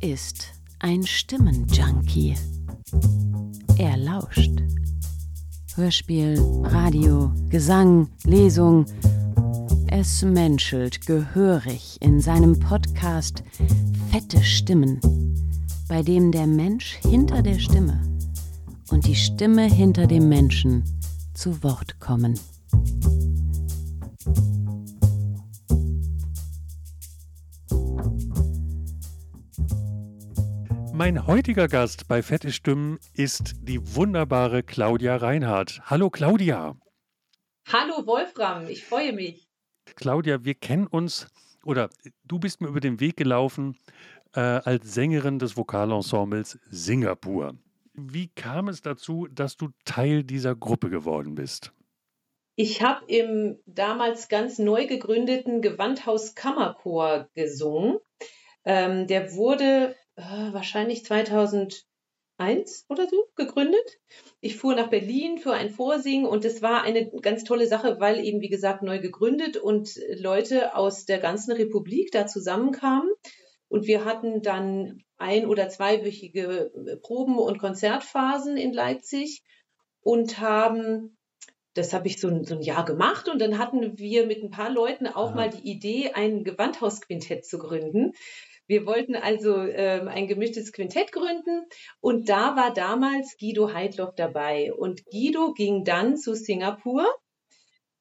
Er ist ein Stimmenjunkie. Er lauscht. Hörspiel, Radio, Gesang, Lesung. Es menschelt gehörig in seinem Podcast Fette Stimmen, bei dem der Mensch hinter der Stimme und die Stimme hinter dem Menschen zu Wort kommen. Mein heutiger Gast bei Fette Stimmen ist die wunderbare Claudia Reinhardt. Hallo Claudia. Hallo Wolfram, ich freue mich. Claudia, wir kennen uns oder du bist mir über den Weg gelaufen äh, als Sängerin des Vokalensembles Singapur. Wie kam es dazu, dass du Teil dieser Gruppe geworden bist? Ich habe im damals ganz neu gegründeten Gewandhaus Kammerchor gesungen. Ähm, der wurde äh, wahrscheinlich 2001 oder so gegründet. Ich fuhr nach Berlin für ein Vorsingen und es war eine ganz tolle Sache, weil eben, wie gesagt, neu gegründet und Leute aus der ganzen Republik da zusammenkamen. Und wir hatten dann ein- oder zweiwöchige Proben- und Konzertphasen in Leipzig und haben das habe ich so ein, so ein, Jahr gemacht und dann hatten wir mit ein paar Leuten auch mal die Idee, ein Gewandhausquintett zu gründen. Wir wollten also ähm, ein gemischtes Quintett gründen und da war damals Guido Heidloff dabei. Und Guido ging dann zu Singapur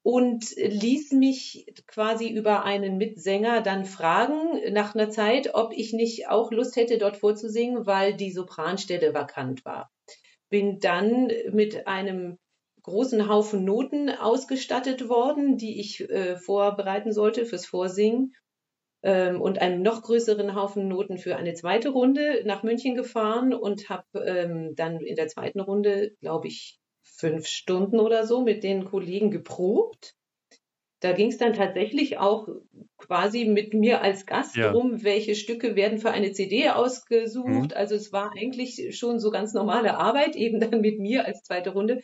und ließ mich quasi über einen Mitsänger dann fragen nach einer Zeit, ob ich nicht auch Lust hätte, dort vorzusingen, weil die Sopranstelle vakant war. Bin dann mit einem großen Haufen Noten ausgestattet worden, die ich äh, vorbereiten sollte fürs Vorsingen und einem noch größeren Haufen Noten für eine zweite Runde nach München gefahren und habe ähm, dann in der zweiten Runde, glaube ich, fünf Stunden oder so mit den Kollegen geprobt. Da ging es dann tatsächlich auch quasi mit mir als Gast ja. drum, welche Stücke werden für eine CD ausgesucht. Mhm. Also es war eigentlich schon so ganz normale Arbeit, eben dann mit mir als zweite Runde.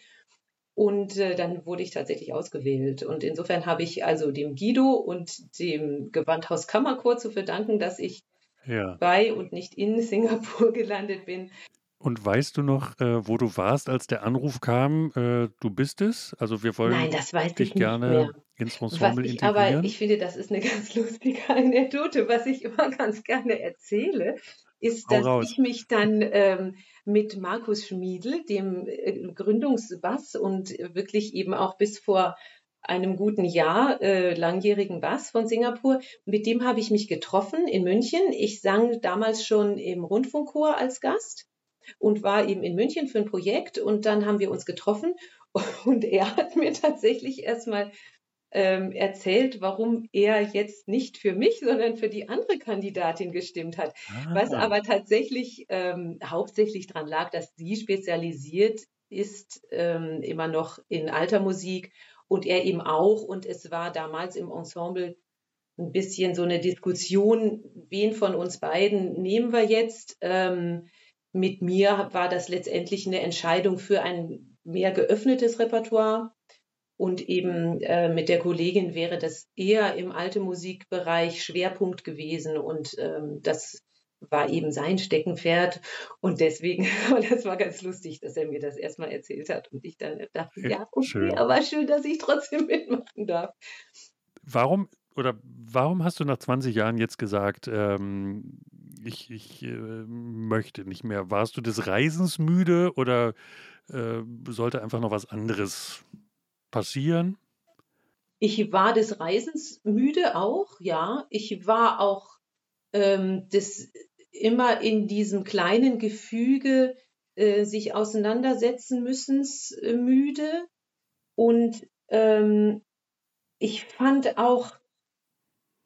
Und äh, dann wurde ich tatsächlich ausgewählt. Und insofern habe ich also dem Guido und dem Gewandhaus Kammerchor zu verdanken, dass ich ja. bei und nicht in Singapur gelandet bin. Und weißt du noch, äh, wo du warst, als der Anruf kam, äh, du bist es? Also wir wollen Nein, das weiß dich gerne mehr. ins Ensemble ich, integrieren. Aber ich finde, das ist eine ganz lustige Anekdote, was ich immer ganz gerne erzähle, ist, dass ich mich dann ähm, mit Markus Schmiedl, dem äh, Gründungsbass und wirklich eben auch bis vor einem guten Jahr äh, langjährigen Bass von Singapur. Mit dem habe ich mich getroffen in München. Ich sang damals schon im Rundfunkchor als Gast und war eben in München für ein Projekt und dann haben wir uns getroffen und er hat mir tatsächlich erstmal ähm, erzählt, warum er jetzt nicht für mich, sondern für die andere Kandidatin gestimmt hat. Ah. Was aber tatsächlich ähm, hauptsächlich daran lag, dass sie spezialisiert ist ähm, immer noch in alter Musik und er eben auch. Und es war damals im Ensemble ein bisschen so eine Diskussion, wen von uns beiden nehmen wir jetzt. Ähm, mit mir war das letztendlich eine Entscheidung für ein mehr geöffnetes Repertoire. Und eben äh, mit der Kollegin wäre das eher im alte Musikbereich Schwerpunkt gewesen. Und ähm, das war eben sein Steckenpferd. Und deswegen, und das war ganz lustig, dass er mir das erstmal erzählt hat. Und ich dann dachte, ja, okay, schön. aber schön, dass ich trotzdem mitmachen darf. Warum oder warum hast du nach 20 Jahren jetzt gesagt, ähm, ich, ich äh, möchte nicht mehr? Warst du des Reisens müde oder äh, sollte einfach noch was anderes passieren? Ich war des Reisens müde auch, ja. Ich war auch ähm, des immer in diesem kleinen Gefüge äh, sich auseinandersetzen müssen äh, müde. Und ähm, ich fand auch,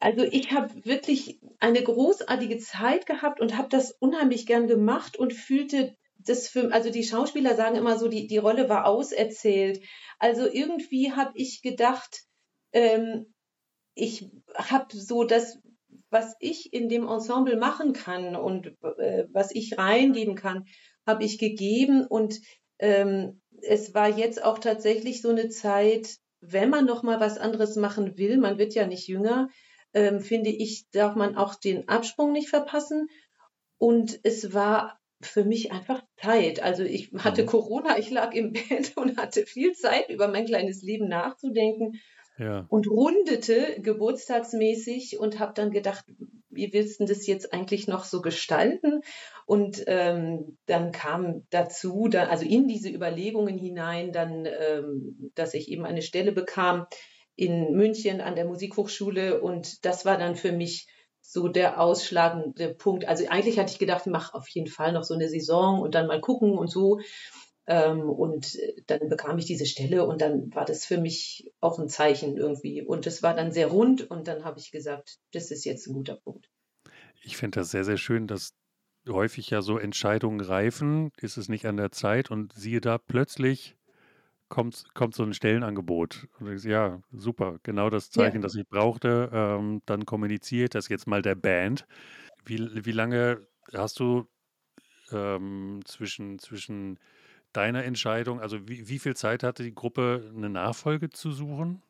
also ich habe wirklich eine großartige Zeit gehabt und habe das unheimlich gern gemacht und fühlte das für, also die Schauspieler sagen immer so, die, die Rolle war auserzählt. Also irgendwie habe ich gedacht, ähm, ich habe so das, was ich in dem Ensemble machen kann und äh, was ich reingeben kann, habe ich gegeben und ähm, es war jetzt auch tatsächlich so eine Zeit, wenn man noch mal was anderes machen will, man wird ja nicht jünger, ähm, finde ich, darf man auch den Absprung nicht verpassen Und es war für mich einfach Zeit. Also ich hatte mhm. Corona, ich lag im Bett und hatte viel Zeit, über mein kleines Leben nachzudenken ja. und rundete geburtstagsmäßig und habe dann gedacht, wie willst du das jetzt eigentlich noch so gestalten? Und ähm, dann kam dazu, da, also in diese Überlegungen hinein, dann, ähm, dass ich eben eine Stelle bekam in München an der Musikhochschule und das war dann für mich so der ausschlagende Punkt. Also eigentlich hatte ich gedacht, mach auf jeden Fall noch so eine Saison und dann mal gucken und so. Ähm, und dann bekam ich diese Stelle und dann war das für mich auch ein Zeichen irgendwie. Und es war dann sehr rund und dann habe ich gesagt, das ist jetzt ein guter Punkt. Ich finde das sehr, sehr schön, dass häufig ja so Entscheidungen reifen, ist es nicht an der Zeit und siehe da, plötzlich kommt, kommt so ein Stellenangebot. Denkst, ja, super, genau das Zeichen, ja. das ich brauchte. Ähm, dann kommuniziert das jetzt mal der Band. Wie, wie lange hast du ähm, zwischen, zwischen deiner Entscheidung, also wie, wie viel Zeit hatte die Gruppe, eine Nachfolge zu suchen?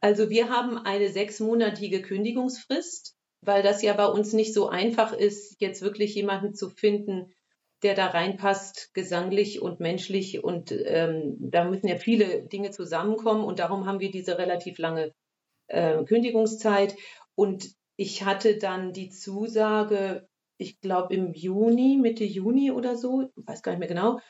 Also wir haben eine sechsmonatige Kündigungsfrist, weil das ja bei uns nicht so einfach ist, jetzt wirklich jemanden zu finden, der da reinpasst, gesanglich und menschlich. Und ähm, da müssen ja viele Dinge zusammenkommen. Und darum haben wir diese relativ lange äh, Kündigungszeit. Und ich hatte dann die Zusage, ich glaube im Juni, Mitte Juni oder so, weiß gar nicht mehr genau.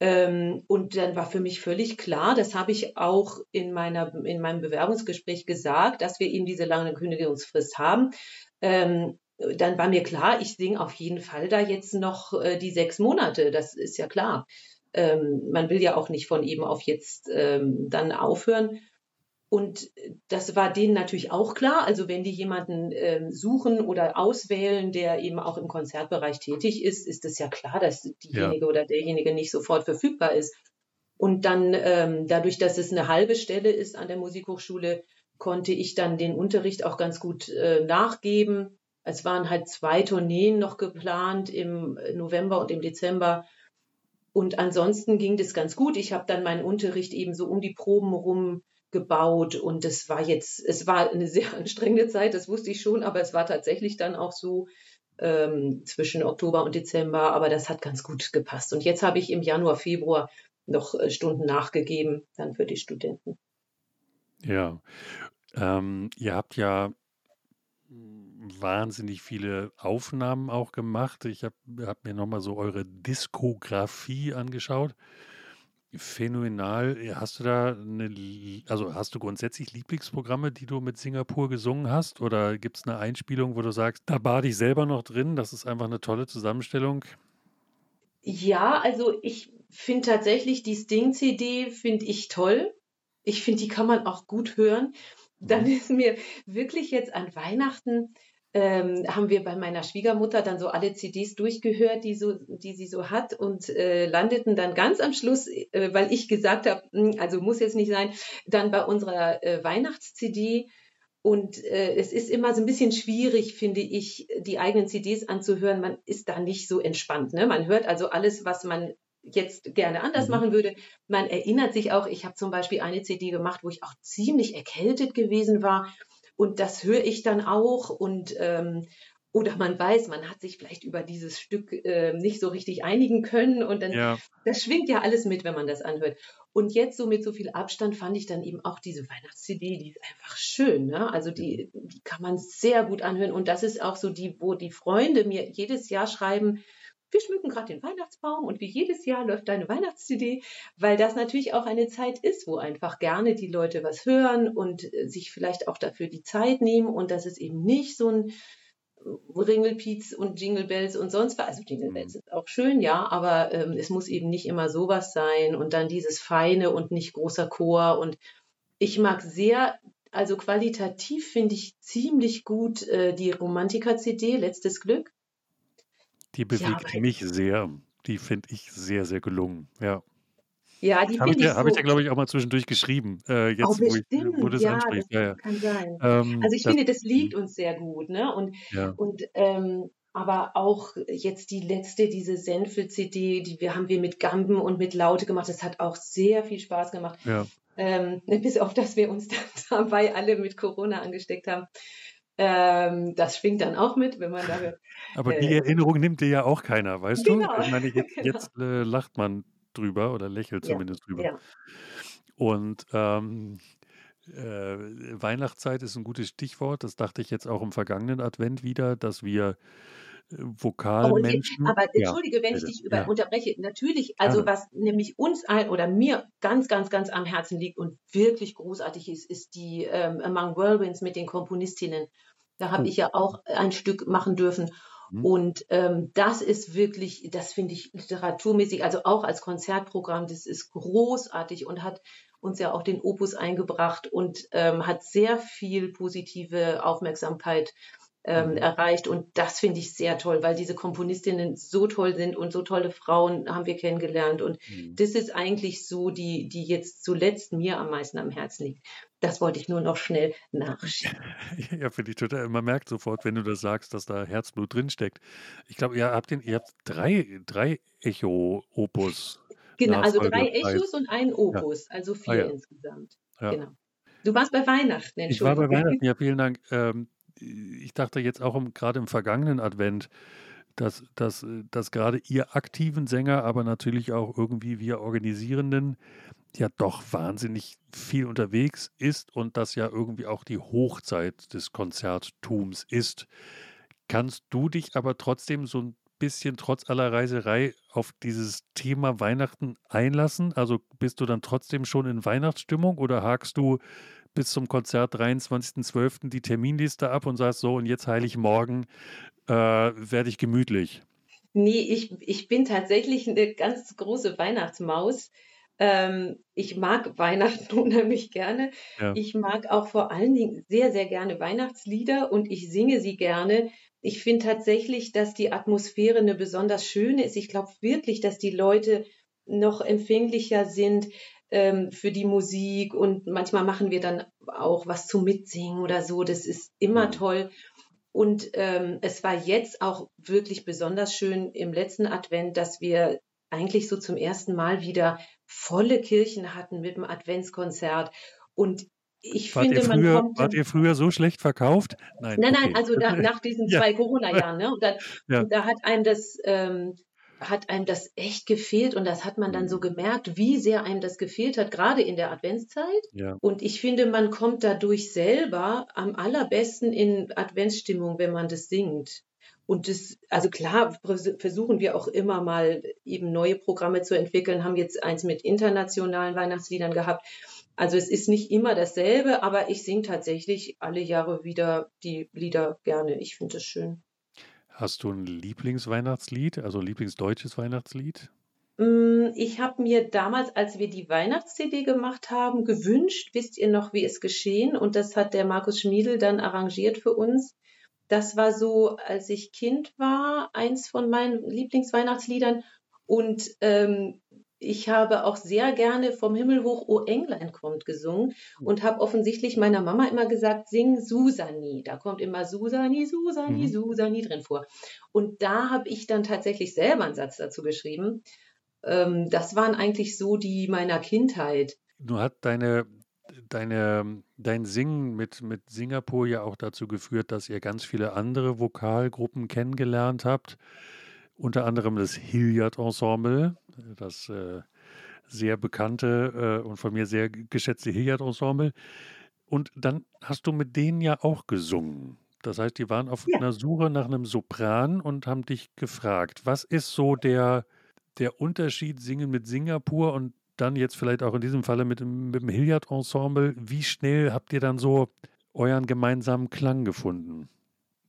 Ähm, und dann war für mich völlig klar, das habe ich auch in, meiner, in meinem Bewerbungsgespräch gesagt, dass wir eben diese lange Kündigungsfrist haben. Ähm, dann war mir klar, ich singe auf jeden Fall da jetzt noch äh, die sechs Monate. Das ist ja klar. Ähm, man will ja auch nicht von eben auf jetzt ähm, dann aufhören. Und das war denen natürlich auch klar. Also wenn die jemanden ähm, suchen oder auswählen, der eben auch im Konzertbereich tätig ist, ist es ja klar, dass diejenige ja. oder derjenige nicht sofort verfügbar ist. Und dann ähm, dadurch, dass es eine halbe Stelle ist an der Musikhochschule, konnte ich dann den Unterricht auch ganz gut äh, nachgeben es waren halt zwei Tourneen noch geplant im November und im Dezember. Und ansonsten ging das ganz gut. Ich habe dann meinen Unterricht eben so um die Proben rum gebaut und es war jetzt, es war eine sehr anstrengende Zeit, das wusste ich schon, aber es war tatsächlich dann auch so ähm, zwischen Oktober und Dezember, aber das hat ganz gut gepasst. Und jetzt habe ich im Januar, Februar noch äh, Stunden nachgegeben, dann für die Studenten. Ja, ähm, ihr habt ja wahnsinnig viele Aufnahmen auch gemacht. Ich habe hab mir nochmal so eure Diskografie angeschaut. Phänomenal. Hast du da eine, also hast du grundsätzlich Lieblingsprogramme, die du mit Singapur gesungen hast? Oder gibt es eine Einspielung, wo du sagst, da bade ich selber noch drin? Das ist einfach eine tolle Zusammenstellung. Ja, also ich finde tatsächlich die Sting-CD finde ich toll. Ich finde, die kann man auch gut hören. Dann mhm. ist mir wirklich jetzt an Weihnachten ähm, haben wir bei meiner Schwiegermutter dann so alle CDs durchgehört, die, so, die sie so hat und äh, landeten dann ganz am Schluss, äh, weil ich gesagt habe, hm, also muss jetzt nicht sein, dann bei unserer äh, Weihnachts-CD. Und äh, es ist immer so ein bisschen schwierig, finde ich, die eigenen CDs anzuhören. Man ist da nicht so entspannt. Ne? Man hört also alles, was man jetzt gerne anders mhm. machen würde. Man erinnert sich auch, ich habe zum Beispiel eine CD gemacht, wo ich auch ziemlich erkältet gewesen war. Und das höre ich dann auch und ähm, oder man weiß, man hat sich vielleicht über dieses Stück äh, nicht so richtig einigen können und dann ja. das schwingt ja alles mit, wenn man das anhört. Und jetzt so mit so viel Abstand fand ich dann eben auch diese Weihnachts-CD, die ist einfach schön, ne? Also die, die kann man sehr gut anhören und das ist auch so die, wo die Freunde mir jedes Jahr schreiben, wir schmücken gerade den Weihnachtsbaum und wie jedes Jahr läuft deine Weihnachts-CD, weil das natürlich auch eine Zeit ist, wo einfach gerne die Leute was hören und äh, sich vielleicht auch dafür die Zeit nehmen und das ist eben nicht so ein äh, Ringelpiez und Jingle Bells und sonst was. Also Jingle Bells mhm. ist auch schön, ja, aber ähm, es muss eben nicht immer sowas sein und dann dieses feine und nicht großer Chor und ich mag sehr also qualitativ finde ich ziemlich gut äh, die Romantiker-CD, Letztes Glück. Die bewegt ja, mich sehr. Die finde ich sehr, sehr gelungen. Ja. Ja, die habe ich, ich, hab ich ja, glaube ich, auch mal zwischendurch geschrieben. Äh, jetzt, oh, wo, ich, wo du es ja, ansprichst. Das ja, kann sein. Ähm, also ich das, finde, das liegt uns sehr gut. Ne? Und, und ähm, aber auch jetzt die letzte, diese Senfel-CD, die wir haben wir mit Gamben und mit Laute gemacht. Das hat auch sehr viel Spaß gemacht. Ja. Ähm, bis auf, dass wir uns dann dabei alle mit Corona angesteckt haben. Ähm, das schwingt dann auch mit, wenn man da. Aber die äh, Erinnerung nimmt dir ja auch keiner, weißt genau. du? Ich meine, jetzt, genau. jetzt äh, lacht man drüber oder lächelt zumindest ja. drüber. Ja. Und ähm, äh, Weihnachtszeit ist ein gutes Stichwort. Das dachte ich jetzt auch im vergangenen Advent wieder, dass wir äh, Vokalmenschen. Oh, aber entschuldige, ja, wenn ich dich über ja. unterbreche. Natürlich, also ja. was nämlich uns ein oder mir ganz, ganz, ganz am Herzen liegt und wirklich großartig ist, ist die ähm, Among Whirlwinds mit den Komponistinnen. Da habe oh. ich ja auch ein Stück machen dürfen. Mhm. Und ähm, das ist wirklich, das finde ich literaturmäßig, also auch als Konzertprogramm, das ist großartig und hat uns ja auch den Opus eingebracht und ähm, hat sehr viel positive Aufmerksamkeit ähm, mhm. erreicht. Und das finde ich sehr toll, weil diese Komponistinnen so toll sind und so tolle Frauen haben wir kennengelernt. Und mhm. das ist eigentlich so, die, die jetzt zuletzt mir am meisten am Herzen liegt. Das wollte ich nur noch schnell nachschieben. Ja, finde ich total. Man merkt sofort, wenn du das sagst, dass da Herzblut drinsteckt. Ich glaube, ihr habt den, ihr habt drei, drei Echo-Opus. Genau, also drei Echos und ein Opus, ja. also vier ah, ja. insgesamt. Ja. Genau. Du warst bei Weihnachten, Ich war bei Weihnachten, ja, vielen Dank. Ähm, ich dachte jetzt auch im, gerade im vergangenen Advent, dass, dass, dass gerade ihr aktiven Sänger, aber natürlich auch irgendwie wir Organisierenden ja doch wahnsinnig viel unterwegs ist und das ja irgendwie auch die Hochzeit des Konzerttums ist. Kannst du dich aber trotzdem so ein bisschen trotz aller Reiserei auf dieses Thema Weihnachten einlassen? Also bist du dann trotzdem schon in Weihnachtsstimmung oder hakst du bis zum Konzert 23.12. die Terminliste ab und sagst so, und jetzt Heiligmorgen äh, werde ich gemütlich? Nee, ich, ich bin tatsächlich eine ganz große Weihnachtsmaus. Ähm, ich mag Weihnachten unheimlich gerne. Ja. Ich mag auch vor allen Dingen sehr, sehr gerne Weihnachtslieder und ich singe sie gerne. Ich finde tatsächlich, dass die Atmosphäre eine besonders schöne ist. Ich glaube wirklich, dass die Leute noch empfänglicher sind ähm, für die Musik und manchmal machen wir dann auch was zum Mitsingen oder so. Das ist immer mhm. toll. Und ähm, es war jetzt auch wirklich besonders schön im letzten Advent, dass wir eigentlich so zum ersten Mal wieder volle Kirchen hatten mit dem Adventskonzert. Und ich wart finde, früher, man kommt. Wart ihr früher so schlecht verkauft? Nein, nein, okay. nein also da, nach diesen ja. zwei Corona-Jahren. Ne? Und, dann, ja. da hat einem das. Ähm, hat einem das echt gefehlt und das hat man dann so mhm. gemerkt, wie sehr einem das gefehlt hat, gerade in der Adventszeit. Ja. Und ich finde, man kommt dadurch selber am allerbesten in Adventsstimmung, wenn man das singt. Und das, also klar, versuchen wir auch immer mal eben neue Programme zu entwickeln, haben jetzt eins mit internationalen Weihnachtsliedern gehabt. Also es ist nicht immer dasselbe, aber ich singe tatsächlich alle Jahre wieder die Lieder gerne. Ich finde es schön. Hast du ein Lieblingsweihnachtslied, also Lieblingsdeutsches Weihnachtslied? Mm, ich habe mir damals, als wir die Weihnachts-CD gemacht haben, gewünscht, wisst ihr noch, wie es geschehen? Und das hat der Markus Schmiedel dann arrangiert für uns. Das war so, als ich Kind war, eins von meinen Lieblingsweihnachtsliedern. Und ähm, ich habe auch sehr gerne vom Himmel hoch, O Englein kommt gesungen und habe offensichtlich meiner Mama immer gesagt, sing Susani. Da kommt immer Susani, Susani, mhm. Susani drin vor. Und da habe ich dann tatsächlich selber einen Satz dazu geschrieben. Ähm, das waren eigentlich so die meiner Kindheit. Du hat deine, deine, dein Singen mit, mit Singapur ja auch dazu geführt, dass ihr ganz viele andere Vokalgruppen kennengelernt habt. Unter anderem das Hilliard Ensemble, das äh, sehr bekannte äh, und von mir sehr geschätzte Hilliard Ensemble. Und dann hast du mit denen ja auch gesungen. Das heißt, die waren auf ja. einer Suche nach einem Sopran und haben dich gefragt, was ist so der, der Unterschied Singen mit Singapur und dann jetzt vielleicht auch in diesem Falle mit, mit dem Hilliard Ensemble? Wie schnell habt ihr dann so euren gemeinsamen Klang gefunden?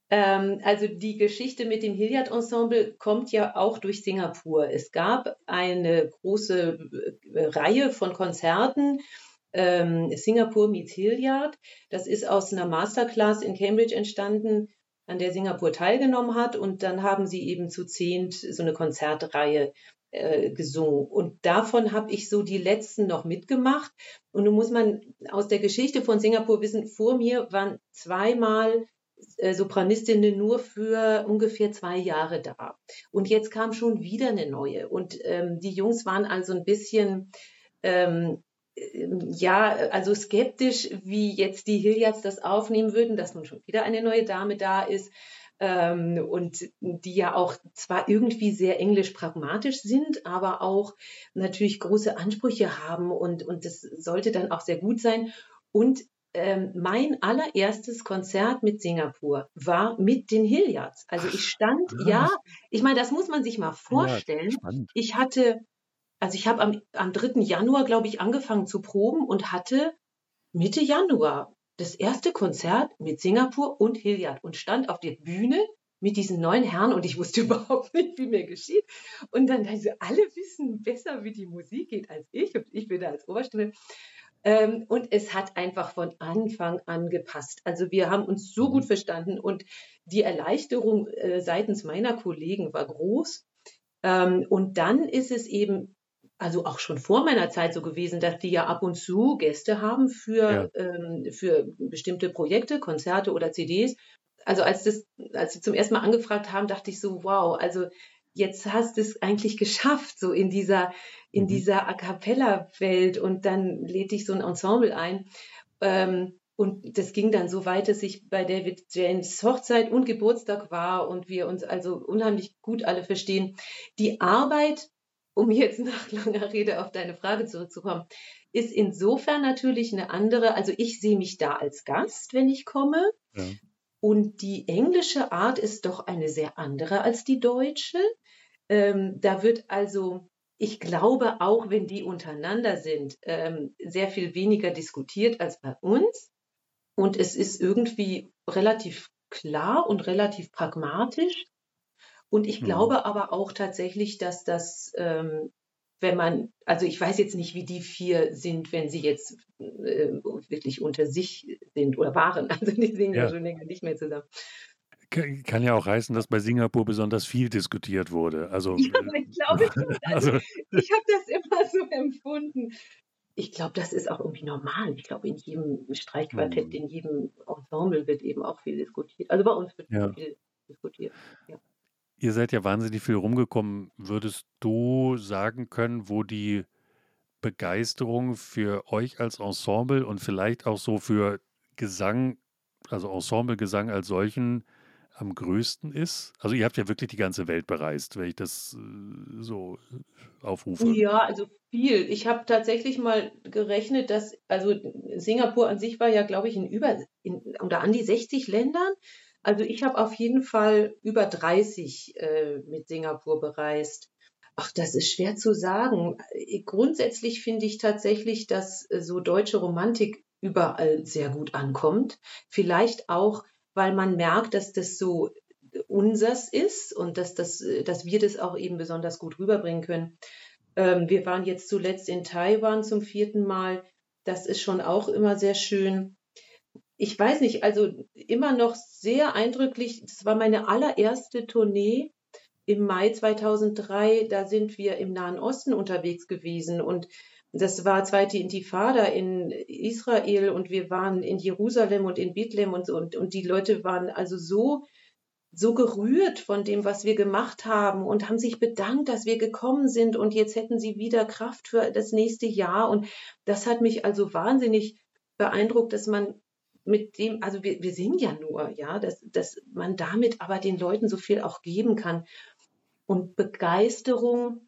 Ähm, also die Geschichte mit dem Hilliard Ensemble kommt ja auch durch Singapur. Es gab eine große äh, Reihe von Konzerten. Ähm, Singapur meets Hilliard. Das ist aus einer Masterclass in Cambridge entstanden, an der Singapur teilgenommen hat. Und dann haben sie eben zu zehnt so eine Konzertreihe äh, gesungen. Und davon habe ich so die letzten noch mitgemacht. Und nun muss man aus der Geschichte von Singapur wissen, vor mir waren zweimal Sopranistinnen nur für ungefähr zwei Jahre da. Und jetzt kam schon wieder eine neue. Und ähm, die Jungs waren also ein bisschen ähm, ähm, ja, also skeptisch, wie jetzt die Hilliards das aufnehmen würden, dass nun schon wieder eine neue Dame da ist ähm, und die ja auch zwar irgendwie sehr englisch pragmatisch sind, aber auch natürlich große Ansprüche haben und, und das sollte dann auch sehr gut sein. Und ähm, mein allererstes Konzert mit Singapur war mit den Hilliards. Also ich stand, Ach, ja, ich meine, das muss man sich mal vorstellen. Ja, ich hatte, also ich habe am, am 3. Januar, glaube ich, angefangen zu proben und hatte Mitte Januar das erste Konzert mit Singapur und Hilliard und stand auf der Bühne mit diesen neuen Herren und ich wusste überhaupt nicht, wie mir geschieht. Und dann also alle wissen besser, wie die Musik geht als ich und ich bin da als Oberstimme. Ähm, und es hat einfach von Anfang an gepasst. Also wir haben uns so gut mhm. verstanden und die Erleichterung äh, seitens meiner Kollegen war groß. Ähm, und dann ist es eben, also auch schon vor meiner Zeit so gewesen, dass die ja ab und zu Gäste haben für, ja. ähm, für bestimmte Projekte, Konzerte oder CDs. Also als das, als sie zum ersten Mal angefragt haben, dachte ich so, wow, also jetzt hast du es eigentlich geschafft, so in dieser, in mhm. dieser A cappella-Welt und dann lädt dich so ein Ensemble ein. Ähm, und das ging dann so weit, dass ich bei David James Hochzeit und Geburtstag war und wir uns also unheimlich gut alle verstehen. Die Arbeit, um jetzt nach langer Rede auf deine Frage zurückzukommen, ist insofern natürlich eine andere. Also ich sehe mich da als Gast, wenn ich komme. Ja. Und die englische Art ist doch eine sehr andere als die deutsche. Ähm, da wird also, ich glaube, auch wenn die untereinander sind, ähm, sehr viel weniger diskutiert als bei uns. Und es ist irgendwie relativ klar und relativ pragmatisch. Und ich mhm. glaube aber auch tatsächlich, dass das, ähm, wenn man, also ich weiß jetzt nicht, wie die vier sind, wenn sie jetzt äh, wirklich unter sich sind oder waren. Also die singen ja, ja schon länger nicht mehr zusammen. Kann ja auch heißen, dass bei Singapur besonders viel diskutiert wurde. Also, ja, ich glaube. Also, also ich habe das immer so empfunden. Ich glaube, das ist auch irgendwie normal. Ich glaube, in jedem Streichquartett, mhm. in jedem Ensemble wird eben auch viel diskutiert. Also bei uns wird ja. viel diskutiert. Ja. Ihr seid ja wahnsinnig viel rumgekommen. Würdest du sagen können, wo die Begeisterung für euch als Ensemble und vielleicht auch so für Gesang, also Ensemblegesang als solchen, am größten ist? Also ihr habt ja wirklich die ganze Welt bereist, wenn ich das äh, so aufrufe. Ja, also viel. Ich habe tatsächlich mal gerechnet, dass, also Singapur an sich war ja, glaube ich, in über in, oder an die 60 Ländern. Also ich habe auf jeden Fall über 30 äh, mit Singapur bereist. Ach, das ist schwer zu sagen. Grundsätzlich finde ich tatsächlich, dass äh, so deutsche Romantik überall sehr gut ankommt. Vielleicht auch, weil man merkt, dass das so unsers ist und dass, das, dass wir das auch eben besonders gut rüberbringen können. Ähm, wir waren jetzt zuletzt in Taiwan zum vierten Mal. Das ist schon auch immer sehr schön. Ich weiß nicht, also immer noch sehr eindrücklich. Das war meine allererste Tournee im Mai 2003. Da sind wir im Nahen Osten unterwegs gewesen und das war zweite Intifada in Israel und wir waren in Jerusalem und in Bethlehem und und, und die Leute waren also so so gerührt von dem, was wir gemacht haben und haben sich bedankt, dass wir gekommen sind und jetzt hätten sie wieder Kraft für das nächste Jahr und das hat mich also wahnsinnig beeindruckt, dass man mit dem, also wir, wir singen ja nur, ja, dass, dass man damit aber den Leuten so viel auch geben kann. Und Begeisterung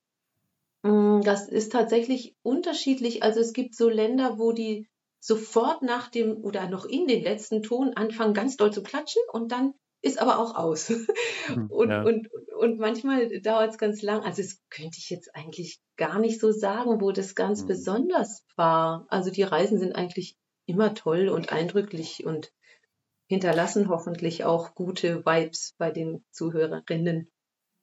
das ist tatsächlich unterschiedlich. Also es gibt so Länder, wo die sofort nach dem oder noch in den letzten Ton anfangen, ganz doll zu klatschen und dann ist aber auch aus. Hm, und, ja. und, und manchmal dauert es ganz lang. Also das könnte ich jetzt eigentlich gar nicht so sagen, wo das ganz mhm. besonders war. Also die Reisen sind eigentlich immer toll und eindrücklich und hinterlassen hoffentlich auch gute Vibes bei den Zuhörerinnen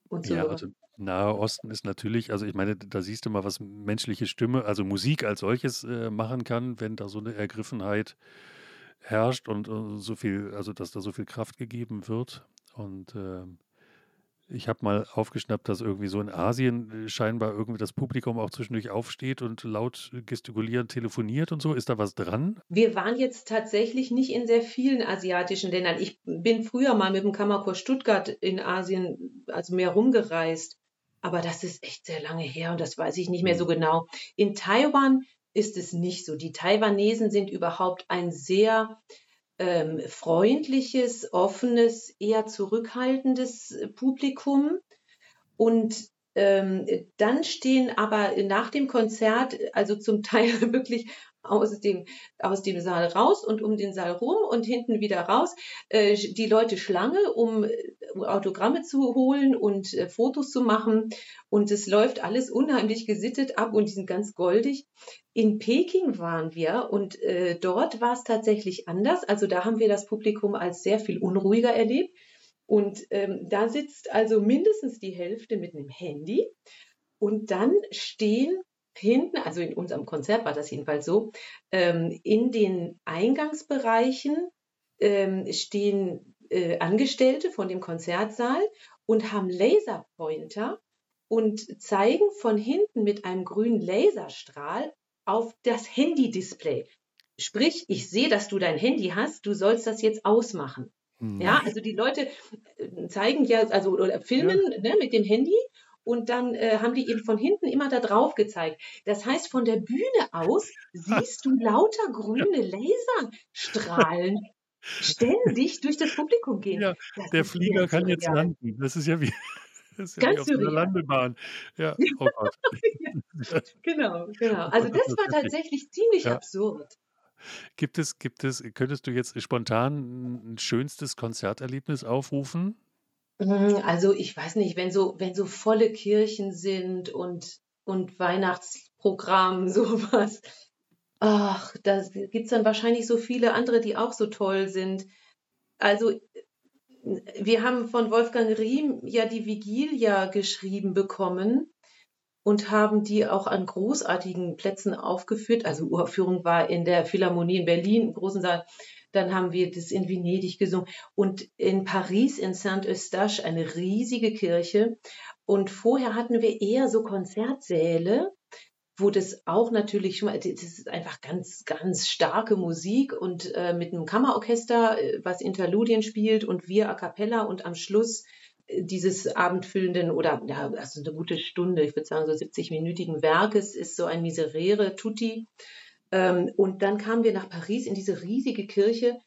und Zuhörern. Ja, also Nahe Osten ist natürlich, also ich meine, da siehst du mal, was menschliche Stimme, also Musik als solches äh, machen kann, wenn da so eine Ergriffenheit herrscht und, und so viel, also dass da so viel Kraft gegeben wird. Und äh, ich habe mal aufgeschnappt, dass irgendwie so in Asien äh, scheinbar irgendwie das Publikum auch zwischendurch aufsteht und laut gestikulierend telefoniert und so. Ist da was dran? Wir waren jetzt tatsächlich nicht in sehr vielen asiatischen Ländern. Ich bin früher mal mit dem Kammerchor Stuttgart in Asien, also mehr rumgereist. Aber das ist echt sehr lange her und das weiß ich nicht mehr so mhm. genau. In Taiwan ist es nicht so. Die Taiwanesen sind überhaupt ein sehr ähm, freundliches, offenes, eher zurückhaltendes Publikum. Und ähm, dann stehen aber nach dem Konzert, also zum Teil wirklich aus dem, aus dem Saal raus und um den Saal rum und hinten wieder raus. Äh, die Leute Schlange, um äh, Autogramme zu holen und äh, Fotos zu machen. Und es läuft alles unheimlich gesittet ab und die sind ganz goldig. In Peking waren wir und äh, dort war es tatsächlich anders. Also da haben wir das Publikum als sehr viel unruhiger erlebt. Und ähm, da sitzt also mindestens die Hälfte mit einem Handy. Und dann stehen hinten, also in unserem Konzert war das jedenfalls so, ähm, in den Eingangsbereichen ähm, stehen äh, Angestellte von dem Konzertsaal und haben Laserpointer und zeigen von hinten mit einem grünen Laserstrahl auf das Handy-Display. Sprich, ich sehe, dass du dein Handy hast, du sollst das jetzt ausmachen. Hm. Ja, also die Leute äh, zeigen ja, also oder filmen ja. ne, mit dem Handy und dann äh, haben die eben von hinten immer da drauf gezeigt. Das heißt, von der Bühne aus siehst du lauter grüne Laserstrahlen ständig durch das Publikum gehen. Ja, der Flieger kann jetzt landen. Das ist ja wie, das ist ja wie auf einer Landebahn. Ja, oh Gott. genau, genau. Also das war tatsächlich ziemlich ja. absurd. Gibt es, gibt es, könntest du jetzt spontan ein schönstes Konzerterlebnis aufrufen? Hm, also ich weiß nicht, wenn so, wenn so volle Kirchen sind und, und Weihnachtsprogramm, sowas. Ach, da gibt es dann wahrscheinlich so viele andere, die auch so toll sind. Also wir haben von Wolfgang Riem ja die Vigilia geschrieben bekommen und haben die auch an großartigen Plätzen aufgeführt. Also Uraufführung war in der Philharmonie in Berlin, im großen Saal. Dann haben wir das in Venedig gesungen und in Paris in Saint-Eustache eine riesige Kirche. Und vorher hatten wir eher so Konzertsäle, wo das auch natürlich schon mal, das ist einfach ganz, ganz starke Musik und äh, mit einem Kammerorchester, äh, was Interludien spielt und wir a cappella und am Schluss äh, dieses abendfüllenden oder ja, also eine gute Stunde, ich würde sagen so 70-minütigen Werkes ist so ein Miserere Tutti und dann kamen wir nach Paris in diese riesige Kirche,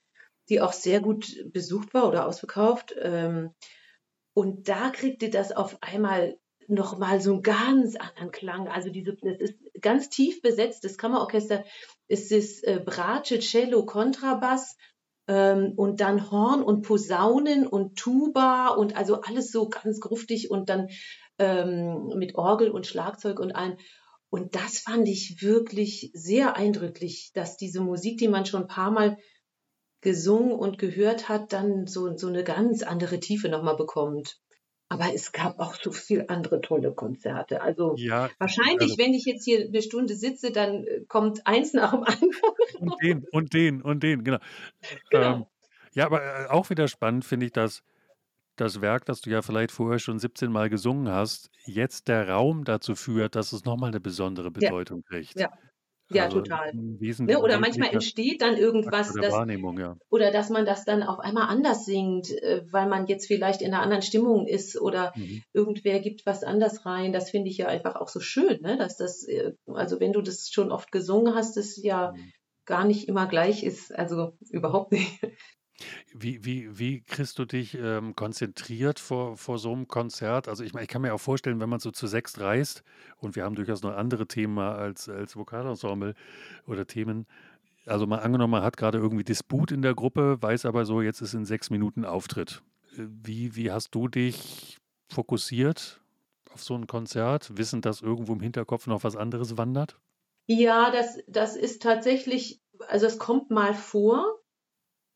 die auch sehr gut besucht war oder ausverkauft. Ähm, und da kriegte das auf einmal nochmal so einen ganz anderen Klang. Also diese, das ist ganz tief besetzt, das Kammerorchester. Es ist äh, Bratsche, Cello, Kontrabass ähm, und dann Horn und Posaunen und Tuba und also alles so ganz gruftig und dann ähm, mit Orgel und Schlagzeug und allem. Und das fand ich wirklich sehr eindrücklich, dass diese Musik, die man schon ein paar Mal gesungen und gehört hat, dann so, so eine ganz andere Tiefe nochmal bekommt. Aber es gab auch so viele andere tolle Konzerte. Also ja, wahrscheinlich, also, wenn ich jetzt hier eine Stunde sitze, dann äh, kommt eins nach dem anderen. Und den, und den, und den, genau. genau. Ähm, ja, aber äh, auch wieder spannend finde ich, dass das Werk, das du ja vielleicht vorher schon 17 Mal gesungen hast, jetzt der Raum dazu führt, dass es nochmal eine besondere Bedeutung ja. kriegt. Ja. Ja, also total. Ne? Oder manchmal entsteht dann irgendwas, das, Wahrnehmung, ja. oder dass man das dann auf einmal anders singt, äh, weil man jetzt vielleicht in einer anderen Stimmung ist oder mhm. irgendwer gibt was anders rein. Das finde ich ja einfach auch so schön, ne? dass das, äh, also wenn du das schon oft gesungen hast, das ja mhm. gar nicht immer gleich ist, also überhaupt nicht. Wie, wie, wie kriegst du dich ähm, konzentriert vor, vor so einem Konzert? Also ich ich kann mir auch vorstellen, wenn man so zu sechs reist und wir haben durchaus noch andere Themen als, als Vokalensemble oder Themen. Also mal angenommen, man hat gerade irgendwie Disput in der Gruppe, weiß aber so, jetzt ist in sechs Minuten Auftritt. Äh, wie, wie hast du dich fokussiert auf so ein Konzert, wissend, dass irgendwo im Hinterkopf noch was anderes wandert? Ja, das, das ist tatsächlich, also es kommt mal vor,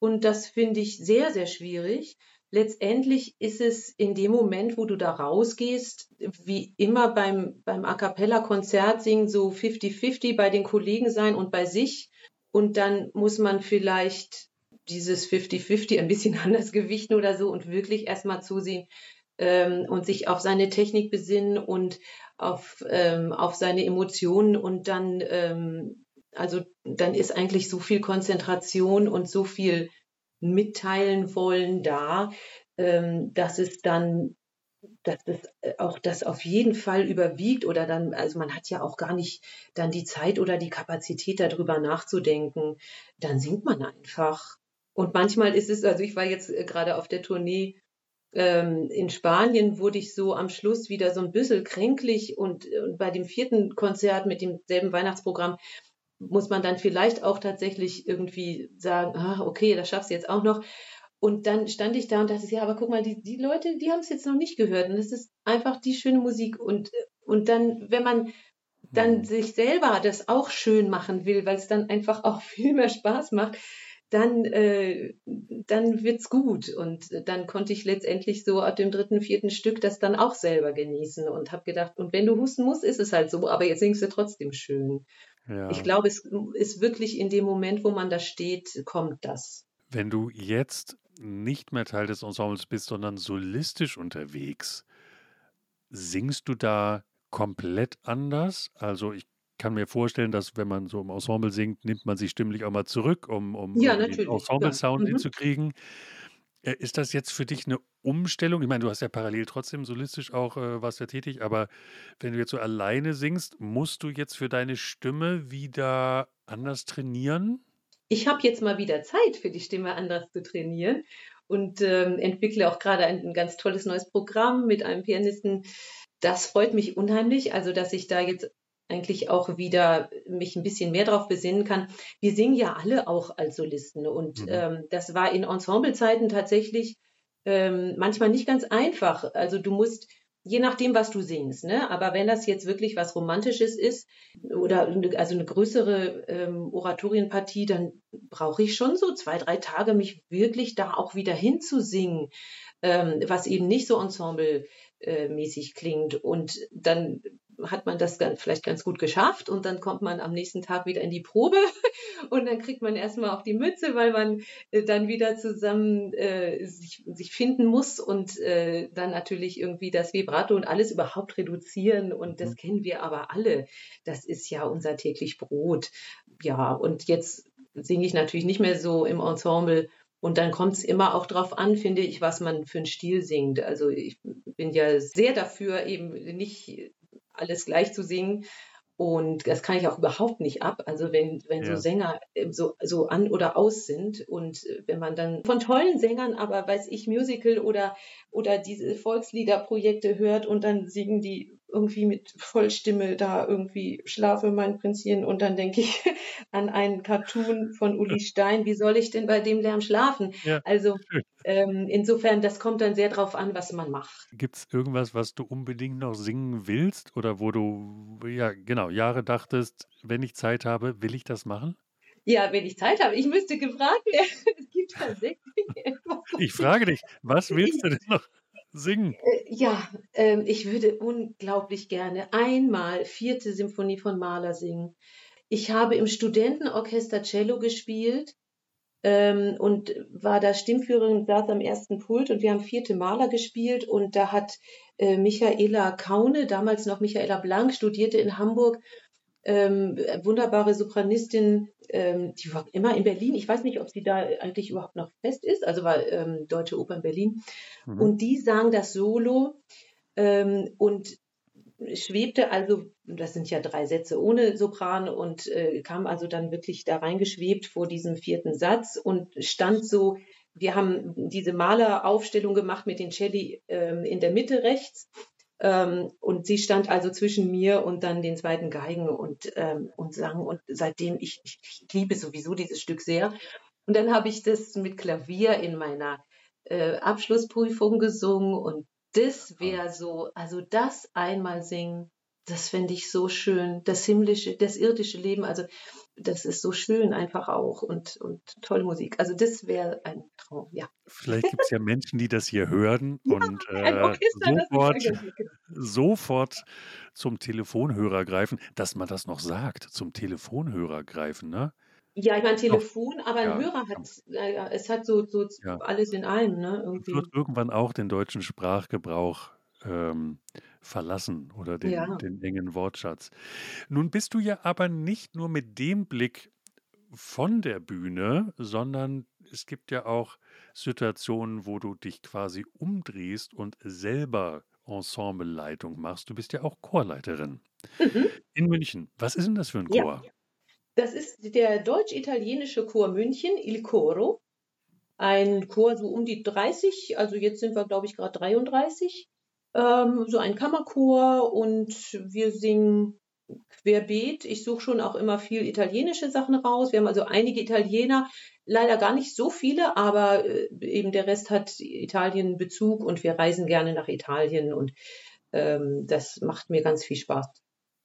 und das finde ich sehr, sehr schwierig. Letztendlich ist es in dem Moment, wo du da rausgehst, wie immer beim, beim A cappella-Konzert singen, so 50-50 bei den Kollegen sein und bei sich. Und dann muss man vielleicht dieses 50-50 ein bisschen anders gewichten oder so und wirklich erstmal zusehen ähm, und sich auf seine Technik besinnen und auf, ähm, auf seine Emotionen und dann ähm, also dann ist eigentlich so viel Konzentration und so viel mitteilen wollen da, ähm, dass es dann dass das äh, auch das auf jeden Fall überwiegt oder dann, also man hat ja auch gar nicht dann die Zeit oder die Kapazität darüber nachzudenken, dann singt man einfach. Und manchmal ist es, also ich war jetzt äh, gerade auf der Tournee ähm, in Spanien, wurde ich so am Schluss wieder so ein bisschen kränklich und, und bei dem vierten Konzert mit demselben Weihnachtsprogramm muss man dann vielleicht auch tatsächlich irgendwie sagen, ah, okay, das schaffst du jetzt auch noch. Und dann stand ich da und dachte, ja, aber guck mal, die, die Leute, die haben es jetzt noch nicht gehört. Und es ist einfach die schöne Musik. Und, und dann, wenn man dann mhm. sich selber das auch schön machen will, weil es dann einfach auch viel mehr Spaß macht, dann, äh, dann wird's gut. Und dann konnte ich letztendlich so ab dem dritten, vierten Stück das dann auch selber genießen und habe gedacht, und wenn du husten musst, ist es halt so, aber jetzt singst du trotzdem schön. Ja. Ich glaube, es ist wirklich in dem Moment, wo man da steht, kommt das. Wenn du jetzt nicht mehr Teil des Ensembles bist, sondern solistisch unterwegs, singst du da komplett anders? Also ich kann mir vorstellen, dass wenn man so im Ensemble singt, nimmt man sich stimmlich auch mal zurück, um, um, ja, um den Ensemble-Sound ja. mhm. hinzukriegen. Äh, ist das jetzt für dich eine Umstellung? Ich meine, du hast ja parallel trotzdem solistisch auch äh, warst ja tätig, aber wenn du jetzt so alleine singst, musst du jetzt für deine Stimme wieder anders trainieren? ich habe jetzt mal wieder Zeit für die Stimme anders zu trainieren und ähm, entwickle auch gerade ein, ein, ganz tolles neues Programm mit einem Pianisten. Das freut mich unheimlich, also dass ich da jetzt eigentlich auch wieder mich ein bisschen mehr darauf besinnen kann. Wir singen ja alle auch als Solisten und mhm. ähm, das war in Ensemblezeiten tatsächlich ähm, manchmal nicht ganz einfach. Also du musst je nachdem, was du singst. Ne? Aber wenn das jetzt wirklich was Romantisches ist oder also eine größere ähm, Oratorienpartie, dann brauche ich schon so zwei, drei Tage, mich wirklich da auch wieder hinzusingen, ähm, was eben nicht so ensemblemäßig klingt. Und dann hat man das dann vielleicht ganz gut geschafft und dann kommt man am nächsten Tag wieder in die Probe und dann kriegt man erstmal auch die Mütze, weil man äh, dann wieder zusammen äh, sich, sich finden muss und äh, dann natürlich irgendwie das Vibrato und alles überhaupt reduzieren und das mhm. kennen wir aber alle. Das ist ja unser täglich Brot. Ja, und jetzt singe ich natürlich nicht mehr so im Ensemble und dann kommt es immer auch darauf an, finde ich, was man für einen Stil singt. Also ich bin ja sehr dafür, eben nicht alles gleich zu singen. Und das kann ich auch überhaupt nicht ab. Also wenn, wenn ja. so Sänger ähm, so, so an oder aus sind und äh, wenn man dann von tollen Sängern, aber weiß ich, Musical oder, oder diese Volksliederprojekte hört und dann singen die irgendwie mit Vollstimme da irgendwie Schlafe mein Prinzchen und dann denke ich an einen Cartoon von Uli Stein, wie soll ich denn bei dem Lärm schlafen? Ja. Also ähm, insofern, das kommt dann sehr drauf an, was man macht. Gibt es irgendwas, was du unbedingt noch singen willst oder wo du, ja genau, Jahre dachtest, wenn ich Zeit habe, will ich das machen? Ja, wenn ich Zeit habe. Ich müsste gefragt werden. Es gibt tatsächlich etwas. Ich frage dich, was willst du denn noch? Singen? Äh, ja, ähm, ich würde unglaublich gerne einmal vierte Symphonie von Mahler singen. Ich habe im Studentenorchester Cello gespielt ähm, und war da Stimmführerin, saß am ersten Pult und wir haben vierte Maler gespielt und da hat äh, Michaela Kaune, damals noch Michaela Blank, studierte in Hamburg ähm, wunderbare Sopranistin, ähm, die war immer in Berlin. Ich weiß nicht, ob sie da eigentlich überhaupt noch fest ist, also war ähm, Deutsche Oper in Berlin. Mhm. Und die sang das Solo ähm, und schwebte also, das sind ja drei Sätze ohne Sopran und äh, kam also dann wirklich da reingeschwebt vor diesem vierten Satz und stand so wir haben diese Maleraufstellung gemacht mit den Celli ähm, in der Mitte rechts ähm, und sie stand also zwischen mir und dann den zweiten Geigen und, ähm, und sang. Und seitdem, ich, ich, ich liebe sowieso dieses Stück sehr. Und dann habe ich das mit Klavier in meiner äh, Abschlussprüfung gesungen und das wäre so, also das einmal singen, das fände ich so schön. Das himmlische, das irdische Leben, also das ist so schön einfach auch und, und tolle Musik. Also das wäre ein Traum, ja. Vielleicht gibt es ja Menschen, die das hier hören ja, und äh, sofort, sofort zum Telefonhörer greifen, dass man das noch sagt, zum Telefonhörer greifen, ne? Ja, ich meine Telefon, Doch, aber ein ja, Hörer hat, ja, es hat so, so ja. alles in einem, ne? Irgendwie. Wird irgendwann auch den deutschen Sprachgebrauch ähm, verlassen oder den, ja. den engen Wortschatz. Nun bist du ja aber nicht nur mit dem Blick von der Bühne, sondern es gibt ja auch Situationen, wo du dich quasi umdrehst und selber Ensembleleitung machst. Du bist ja auch Chorleiterin Mhm. in München. Was ist denn das für ein Ja, Chor? das ist der deutsch-italienische Chor München, Il Coro. Ein Chor so um die 30, also jetzt sind wir, glaube ich, gerade 33. Ähm, so ein Kammerchor und wir singen querbeet. Ich suche schon auch immer viel italienische Sachen raus. Wir haben also einige Italiener, leider gar nicht so viele, aber äh, eben der Rest hat Italien-Bezug und wir reisen gerne nach Italien und ähm, das macht mir ganz viel Spaß.